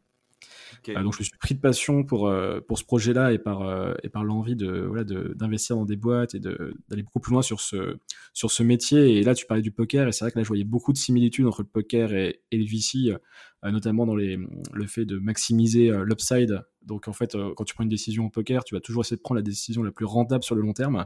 Donc je suis pris de passion pour pour ce projet-là et par et par l'envie de voilà d'investir dans des boîtes et d'aller beaucoup plus loin sur ce sur ce métier. Et là, tu parlais du poker, et c'est vrai que là, je voyais beaucoup de similitudes entre le poker et, le VC, notamment dans les, le fait de maximiser l'upside donc en fait, euh, quand tu prends une décision au poker, tu vas toujours essayer de prendre la décision la plus rentable sur le long terme.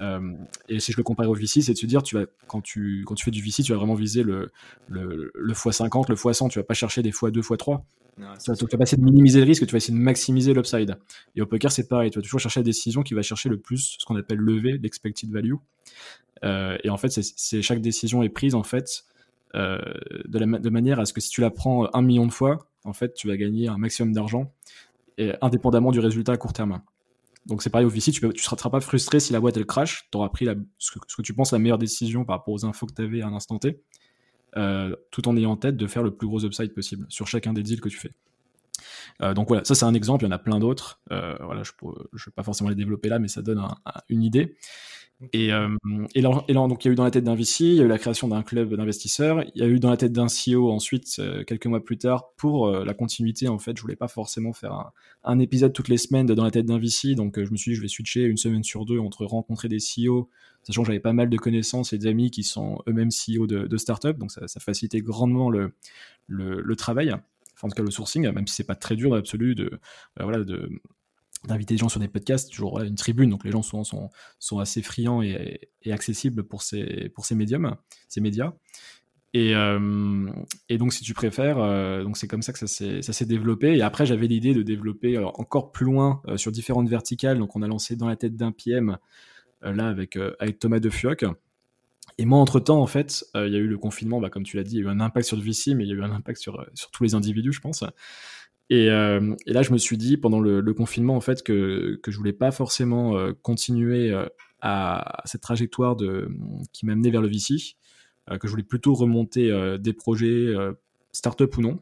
Euh, et si je le compare au VC, c'est de se dire, tu vas, quand, tu, quand tu fais du VC, tu vas vraiment viser le, le, le x50, le x100, tu vas pas chercher des x2, x3. Tu, vas, pas essayer de minimiser le risque, tu vas essayer de maximiser l'upside. Et au poker, c'est pareil, tu vas toujours chercher la décision qui va chercher le plus ce qu'on appelle lever, l'expected value. Euh, et en fait, c'est chaque décision est prise en fait euh, de, la, de manière à ce que si tu la prends un million de fois, en fait, tu vas gagner un maximum d'argent, indépendamment du résultat à court terme. Donc c'est pareil au VC, tu ne seras pas frustré si la boîte elle crash, tu auras pris la, ce, que, tu penses la meilleure décision par rapport aux infos que tu avais à un instant T, tout en ayant en tête de faire le plus gros upside possible sur chacun des deals que tu fais. Euh, donc voilà, ça c'est un exemple, il y en a plein d'autres. Euh, voilà, je ne vais pas forcément les développer là, mais ça donne une idée. Et, euh, et, là, donc il y a eu dans la tête d'un VC, il y a eu la création d'un club d'investisseurs, il y a eu dans la tête d'un CEO ensuite, quelques mois plus tard, pour la continuité en fait, je voulais pas forcément faire un, un, épisode toutes les semaines de dans la tête d'un VC, donc je me suis dit je vais switcher une semaine sur deux entre rencontrer des CEO, sachant que j'avais pas mal de connaissances et d'amis qui sont eux-mêmes CEO de, de start-up, donc ça, ça, facilitait grandement le, le, le travail, en tout cas le sourcing, même si c'est pas très dur dans de, voilà, de d'inviter des gens sur des podcasts, toujours une tribune, donc les gens souvent sont, sont assez friands et, accessibles pour ces, pour ces médiums, ces médias. Et, euh, donc, si tu préfères, euh, donc c'est comme ça que ça s'est développé. Et après, j'avais l'idée de développer encore plus loin euh, sur différentes verticales. Donc, on a lancé dans la tête d'un PM là avec, avec Thomas de Fioc. Et moi, entre-temps, en fait, il y a eu le confinement, bah, comme tu l'as dit, il y a eu un impact sur le VC, mais il y a eu un impact sur, sur tous les individus, je pense. Euh, et, là, je me suis dit pendant le, confinement en fait que que je voulais pas forcément euh, continuer euh, à, cette trajectoire de qui m'a amené vers le VC, que je voulais plutôt remonter des projets start-up ou non.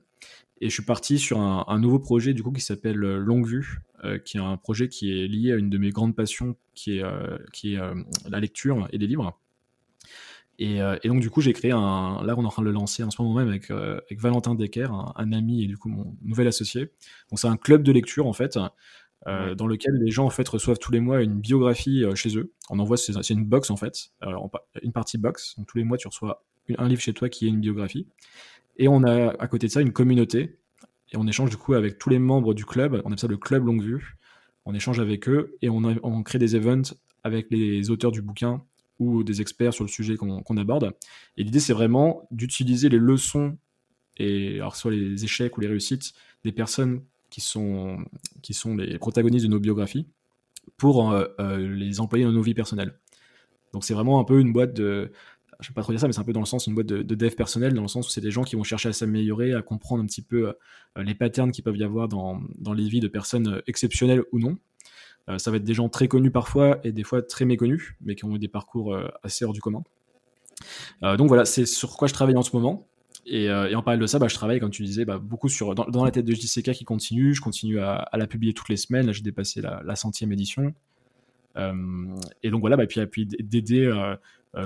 Et je suis parti sur un, un nouveau projet du coup qui s'appelle Longue Vue, qui est un projet qui est lié à une de mes grandes passions, qui est qui est la lecture et les livres. Euh, et, donc, du coup, j'ai créé un. Là, on est en train de le lancer en ce moment même avec, euh, avec Valentin Decker, un, ami et du coup mon nouvel associé. Donc, c'est un club de lecture en fait, euh, dans lequel les gens en fait reçoivent tous les mois une biographie chez eux. On envoie, c'est une box en fait, une partie box. Donc, tous les mois, tu reçois un livre chez toi qui est une biographie. Et on a à côté de ça une communauté. Et on échange du coup avec tous les membres du club. On appelle ça le club longue vue. On échange avec eux et on, on crée des events avec les auteurs du bouquin ou des experts sur le sujet qu'on aborde. Et l'idée, c'est vraiment d'utiliser les leçons, et alors soit les échecs ou les réussites, des personnes qui sont, qui sont les protagonistes de nos biographies, pour euh, euh, les employer dans nos vies personnelles. Donc c'est vraiment un peu une boîte de, je vais pas trop dire ça, mais c'est un peu dans le sens une boîte de, dev personnel, dans le sens où c'est des gens qui vont chercher à s'améliorer, à comprendre un petit peu euh, les patterns qu'il peuvent y avoir dans, dans, les vies de personnes exceptionnelles ou non, ça va être des gens très connus parfois et des fois très méconnus, mais qui ont eu des parcours euh, assez hors du commun. Euh, donc voilà, c'est sur quoi je travaille en ce moment. Et, en parallèle de ça, bah, je travaille, comme tu disais, bah, beaucoup sur dans, la tête de JCK qui continue. Je continue à, la publier toutes les semaines. Là, j'ai dépassé la, centième édition. et donc voilà, bah, puis, d'aider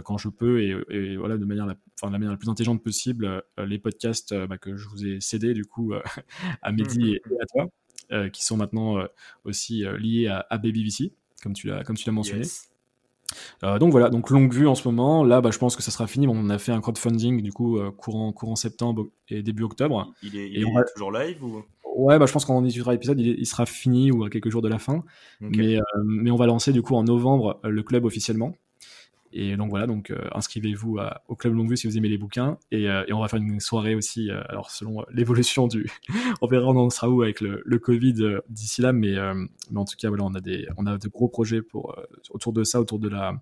quand je peux et, de manière la, la manière la plus intelligente possible les podcasts bah, que je vous ai cédés du coup *laughs* à Mehdi et, à toi. Euh, qui sont maintenant euh, aussi euh, liés à, à BabyVC, comme tu l'as comme tu l'as mentionné. donc voilà, donc longue vue en ce moment. Là, bah, je pense que ça sera fini. on a fait un crowdfunding du coup courant, courant septembre et début octobre.
Il est, il toujours live ou?
Ouais, bah, je pense qu'on étudiera l'épisode, il, il, sera fini ou à quelques jours de la fin. Mais, mais on va lancer du coup en novembre le club officiellement. Et donc voilà, donc euh, inscrivez-vous au Club Longue Vue si vous aimez les bouquins. Et, euh, et on va faire une soirée aussi, euh, alors selon l'évolution du... *laughs* on verra on en sera où avec le, le Covid d'ici là, mais, mais en tout cas, voilà, on a, des, on a de gros projets pour, autour de ça, autour de, la,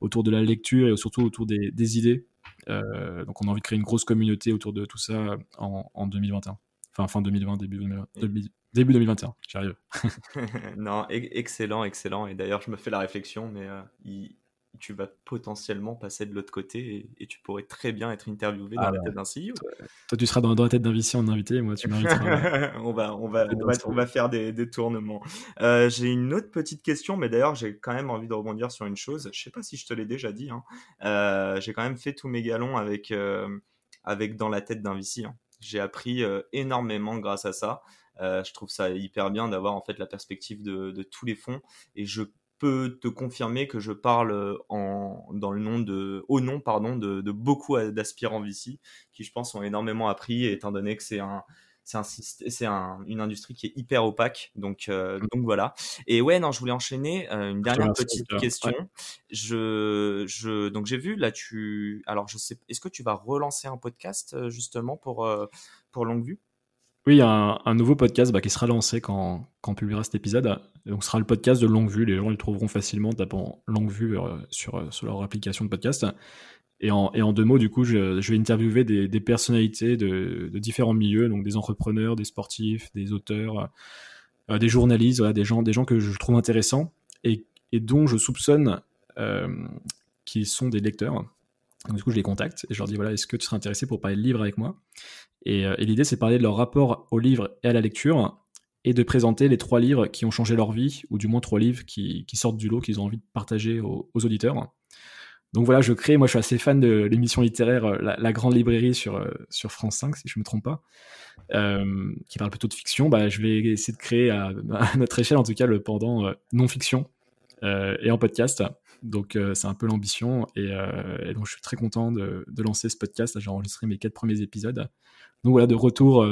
autour de la lecture et surtout autour des, des idées. donc on a envie de créer une grosse communauté autour de tout ça en, en 2021. Enfin, fin 2020, début, 2020, début 2021, j'arrive. *laughs*
non, excellent, excellent. Et d'ailleurs, je me fais la réflexion, mais il, tu vas potentiellement passer de l'autre côté et, tu pourrais très bien être interviewé dans ah la tête d'un CEO.
Toi, tu seras dans, la tête d'un VC en invité et moi, tu m'inviteras. *laughs*
on, va, on, va, on, va, faire des, des tournements. Euh, j'ai une autre petite question, mais d'ailleurs, j'ai quand même envie de rebondir sur une chose. Je sais pas si je te l'ai déjà dit. Hein. Euh, j'ai quand même fait tous mes galons avec, euh, avec dans la tête d'un VC. Hein. J'ai appris énormément grâce à ça. je trouve ça hyper bien d'avoir en fait la perspective de, de tous les fonds et je peux te confirmer que je parle euh, en, dans le nom de, au nom pardon, de, de beaucoup d'aspirants VC qui, je pense, ont énormément appris, étant donné que c'est un, c'est un, une industrie qui est hyper opaque. Donc, euh, mmh. donc voilà. Et ouais, non, je voulais enchaîner. Euh, une dernière petite question. Je, je, donc j'ai vu là, tu. Alors, je sais. Est-ce que tu vas relancer un podcast euh, justement pour, pour Longue Vue
il y a un, nouveau podcast bah, qui sera lancé quand, quand on publiera cet épisode. Donc, ce sera le podcast de Longue Vue. Les gens le trouveront facilement en tapant Longue Vue sur, sur leur application de podcast. Et en, et en, deux mots, du coup, je, vais interviewer des, personnalités de, différents milieux, donc des entrepreneurs, des sportifs, des auteurs, euh, des journalistes, des, gens, des gens que je trouve intéressants et, et dont je soupçonne euh, qu'ils sont des lecteurs. Donc, du coup, je les contacte et je leur dis voilà, est-ce que tu serais intéressé pour parler de livres avec moi? Et, euh, et l'idée, c'est de parler de leur rapport au livre et à la lecture et de présenter les trois livres qui ont changé leur vie, ou du moins trois livres qui, sortent du lot, qu'ils ont envie de partager aux, auditeurs. Donc voilà, je crée, moi je suis assez fan de l'émission littéraire euh, la, Grande Librairie sur, euh, sur France 5, si je ne me trompe pas, qui parle plutôt de fiction. Bah, je vais essayer de créer à, *laughs* notre échelle, en tout cas, le pendant non-fiction et en podcast. Donc c'est un peu l'ambition et, donc je suis très content de, lancer ce podcast. J'ai enregistré mes quatre premiers épisodes. Donc voilà, de retour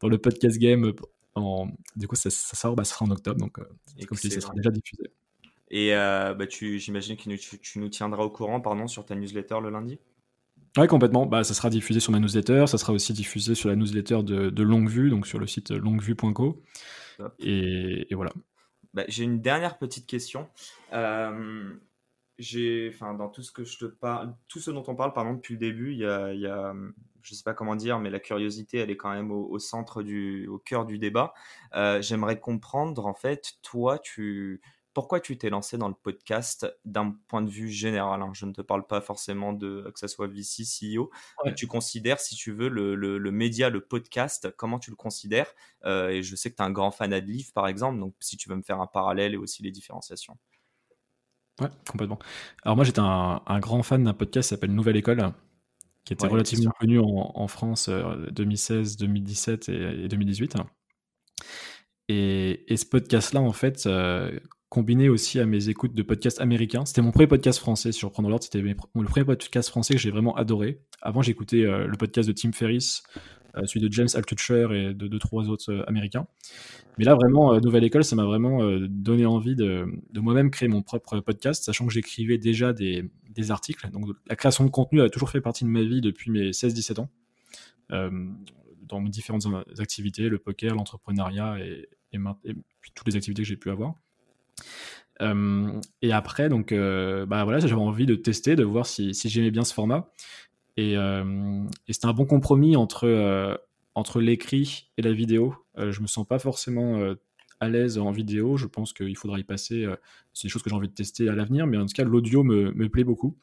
dans le podcast game. En, du coup, ça, sort, bah, ça sera en octobre, donc comme je dis, ça sera déjà diffusé.
Et euh, bah, j'imagine que tu, nous tiendras au courant pardon, sur ta newsletter le lundi?
Oui, complètement. Bah, ça sera diffusé sur ma newsletter. Ça sera aussi diffusé sur la newsletter de, de Longuevue, donc sur le site longuevue.co. Et, et, voilà.
Bah, j'ai une dernière petite question. Euh, j'ai, enfin, dans tout ce que je te parle, tout ce dont on parle, pardon, depuis le début, il y a, il y a je sais pas comment dire, mais la curiosité, elle est quand même au, centre du, au cœur du débat. Euh, j'aimerais comprendre, en fait, toi, tu, pourquoi tu t'es lancé dans le podcast d'un point de vue général hein? Je ne te parle pas forcément de que ce soit VC, CEO. Tu considères, si tu veux, le, le, média, le podcast, comment tu le considères? Euh, Et je sais que tu es un grand fan de livres, par exemple, donc si tu veux me faire un parallèle et aussi les différenciations.
Ouais, complètement. Alors moi, j'étais un, grand fan d'un podcast qui s'appelle Nouvelle École, qui était relativement connu en, France 2016, euh, 2017 et, 2018. Et, et, ce podcast-là, en fait, euh, combiné aussi à mes écoutes de podcasts américains. C'était mon premier podcast français, sur Prendre l'ordre. C'était le premier podcast français que j'ai vraiment adoré. Avant, j'écoutais euh, le podcast de Tim Ferriss, celui de James Altucher et de deux, trois autres euh, américains. Mais là, vraiment, Nouvelle École, ça m'a vraiment donné envie de, moi-même créer mon propre podcast, sachant que j'écrivais déjà des, articles. Donc, la création de contenu a toujours fait partie de ma vie depuis mes 16-17 ans. dans mes différentes activités, le poker, l'entrepreneuriat et, puis toutes les activités que j'ai pu avoir. Euh, et après, donc, euh, bah voilà, j'avais envie de tester, de voir si j'aimais bien ce format. Et, euh, et c'était un bon compromis entre, entre l'écrit et la vidéo. je me sens pas forcément à l'aise en vidéo. Je pense qu'il faudra y passer. c'est des choses que j'ai envie de tester à l'avenir, mais en tout cas, l'audio me, me, plaît beaucoup.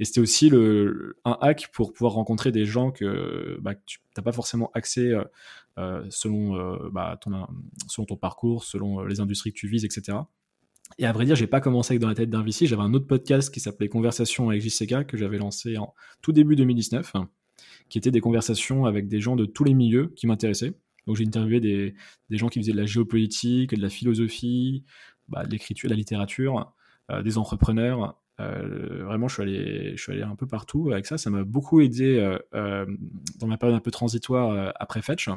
Et c'était aussi le, un hack pour pouvoir rencontrer des gens que, bah, tu n'as pas forcément accès selon, bah, selon ton parcours, selon les industries que tu vises, etc. Et à vrai dire, j'ai pas commencé avec Dans la tête d'un VC. J'avais un autre podcast qui s'appelait Conversation avec JCK que j'avais lancé en tout début 2019, qui était des conversations avec des gens de tous les milieux qui m'intéressaient. Donc j'ai interviewé des, des, gens qui faisaient de la géopolitique, de la philosophie, bah, de l'écriture, de la littérature, euh, des entrepreneurs. Euh, vraiment, je suis, allé, je suis allé un peu partout avec ça. Ça m'a beaucoup aidé euh, dans ma période un peu transitoire après Fetch.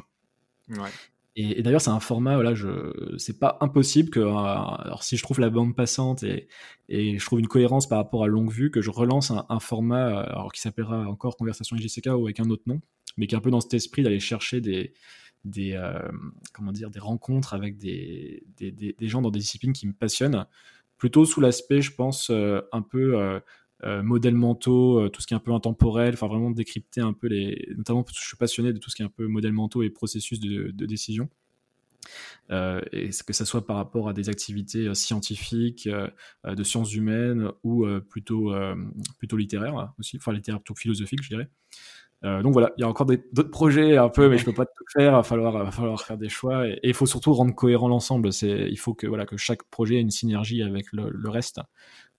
Ouais. Et, d'ailleurs, c'est un format, voilà, c'est pas impossible que, euh, alors si je trouve la bande passante et, je trouve une cohérence par rapport à longue vue, que je relance un, format, euh, alors qui s'appellera encore Conversation JCK ou avec un autre nom, mais qui est un peu dans cet esprit d'aller chercher des, euh, comment dire, des rencontres avec des, gens dans des disciplines qui me passionnent, plutôt sous l'aspect, je pense, un peu modèles mentaux, euh, tout ce qui est un peu intemporel, enfin vraiment décrypter un peu les, notamment parce que je suis passionné de tout ce qui est un peu modèles mentaux et processus de, décision. Euh, et que ça soit par rapport à des activités scientifiques, de sciences humaines ou plutôt, plutôt littéraires aussi, enfin littéraires plutôt philosophiques, je dirais. donc voilà, il y a encore d'autres projets un peu, mais je peux pas tout faire. Il va falloir, va falloir faire des choix et il faut surtout rendre cohérent l'ensemble. Il faut que voilà que chaque projet ait une synergie avec le reste.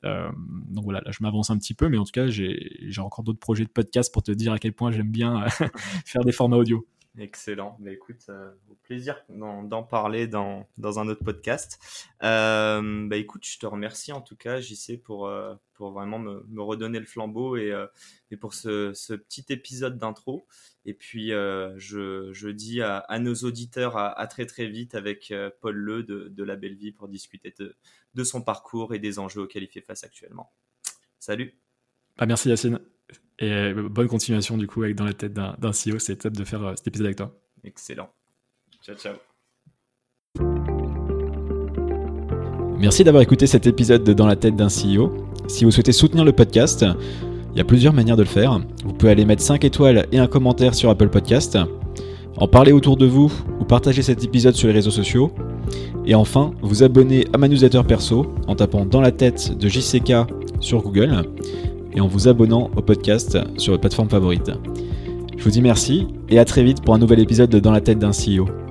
Euh, donc voilà, là je m'avance un petit peu, mais en tout cas j'ai encore d'autres projets de podcast pour te dire à quel point j'aime bien *laughs* faire des formats audio.
Excellent. Bah, écoute, euh, au plaisir d'en parler dans, dans, un autre podcast. Euh, bah, écoute, je te remercie en tout cas, JC, pour, euh, pour vraiment me, me, redonner le flambeau et, euh, et pour ce, ce, petit épisode d'intro. Et puis, je, je, dis à, nos auditeurs à, très très vite avec Paul Le de, de La Belle Vie pour discuter de, de son parcours et des enjeux auxquels il fait face actuellement. Salut.
Ah, merci Yacine. Et euh, bonne continuation du coup avec dans la tête d'un CEO. C'est top de faire euh, cet épisode avec toi.
Excellent. Ciao, ciao.
Merci d'avoir écouté cet épisode de Dans la tête d'un CEO. Si vous souhaitez soutenir le podcast, il y a plusieurs manières de le faire. Vous pouvez aller mettre 5 étoiles et un commentaire sur Apple Podcast, en parler autour de vous ou partager cet épisode sur les réseaux sociaux. Et enfin, vous abonner à ma newsletter perso en tapant dans la tête de JCK sur Google et en vous abonnant au podcast sur votre plateforme favorite. Je vous dis merci et à très vite pour un nouvel épisode de Dans la tête d'un CEO.